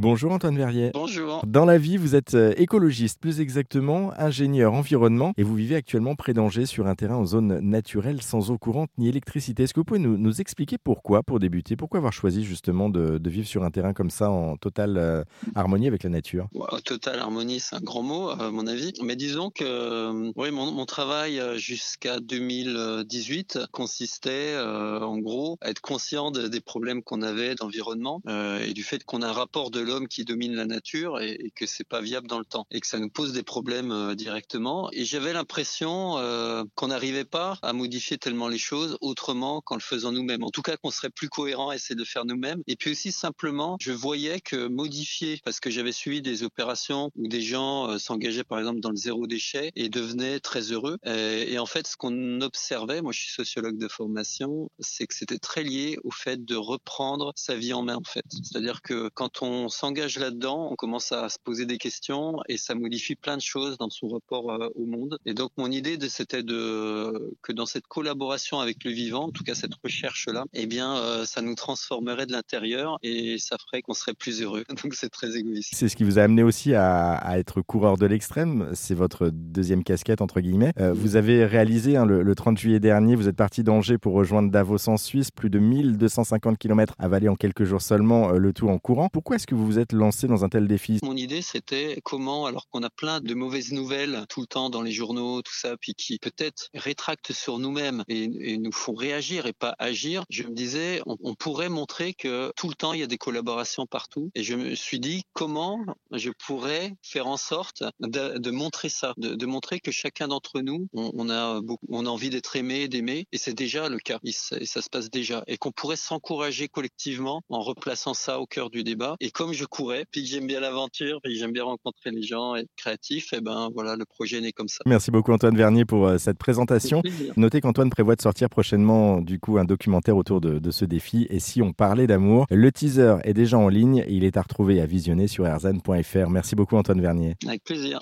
Bonjour Antoine Verrier. Bonjour. Dans la vie, vous êtes euh, écologiste, plus exactement ingénieur environnement, et vous vivez actuellement près d'Angers sur un terrain en zone naturelle sans eau courante ni électricité. Est-ce que vous pouvez nous, nous expliquer pourquoi, pour débuter, pourquoi avoir choisi justement de, de vivre sur un terrain comme ça en totale euh, harmonie avec la nature? Wow, totale harmonie, c'est un grand mot à mon avis. Mais disons que euh, oui, mon, mon travail jusqu'à 2018 consistait euh, en gros à être conscient de- des problèmes qu'on avait d'environnement et du fait qu'on a un rapport de l'homme qui domine la nature et, que c'est pas viable dans le temps et que ça nous pose des problèmes euh, directement. Et j'avais l'impression euh, qu'on n'arrivait pas à modifier tellement les choses autrement qu'en le faisant nous-mêmes. En tout cas, qu'on serait plus cohérent à essayer de faire nous-mêmes. Et puis aussi simplement, je voyais que modifier, parce que j'avais suivi des opérations où des gens euh, s'engageaient par exemple dans le zéro déchet et devenaient très heureux. Et en fait, ce qu'on observait, moi je suis sociologue de formation, c'est que c'était très lié au fait de reprendre sa vie en main en fait. C'est-à-dire que quand on s'engage là-dedans, on commence à se poser des questions et ça modifie plein de choses dans son rapport euh, au monde. Et donc mon idée c'était de que dans cette collaboration avec le vivant, en tout cas cette recherche là, eh bien euh, ça nous transformerait de l'intérieur et ça ferait qu'on serait plus heureux. Donc c'est très égoïste. C'est ce qui vous a amené aussi à, à être coureur de l'extrême. C'est votre deuxième casquette, entre guillemets. Euh, vous avez réalisé hein, le, le 30 juillet dernier, vous êtes parti d'Angers pour rejoindre Davos en Suisse, plus de 1250 km avalés en quelques jours seulement, euh, le tout en courant. Pourquoi est-ce que vous vous êtes lancé dans un tel défi Mon idée, c'était comment, alors qu'on a plein de mauvaises nouvelles tout le temps dans les journaux, tout ça, puis qui peut-être rétractent sur nous-mêmes et, nous font réagir et pas agir, je me disais, on, pourrait montrer que tout le temps, il y a des collaborations partout. Et je me suis dit, comment je pourrais faire en sorte de, montrer ça, de, montrer que chacun d'entre nous, on, on a beaucoup, on a envie d'être aimé, d'aimer, et c'est déjà le cas, et ça, et ça se passe déjà, et qu'on pourrait s'encourager collectivement en replaçant ça au cœur du débat. Et comme je courais, puis que j'aime bien l'aventure, puis que j'aime bien rencontrer les gens et être créatif, et ben voilà, le projet naît comme ça. Merci beaucoup Antoine Vernier pour euh, cette présentation. Notez qu'Antoine prévoit de sortir prochainement du coup un documentaire autour de, de ce défi. Et si on parlait d'amour, le teaser est déjà en ligne et il est à retrouver et à visionner sur erzan.fr. Merci beaucoup Antoine Vernier. Avec plaisir.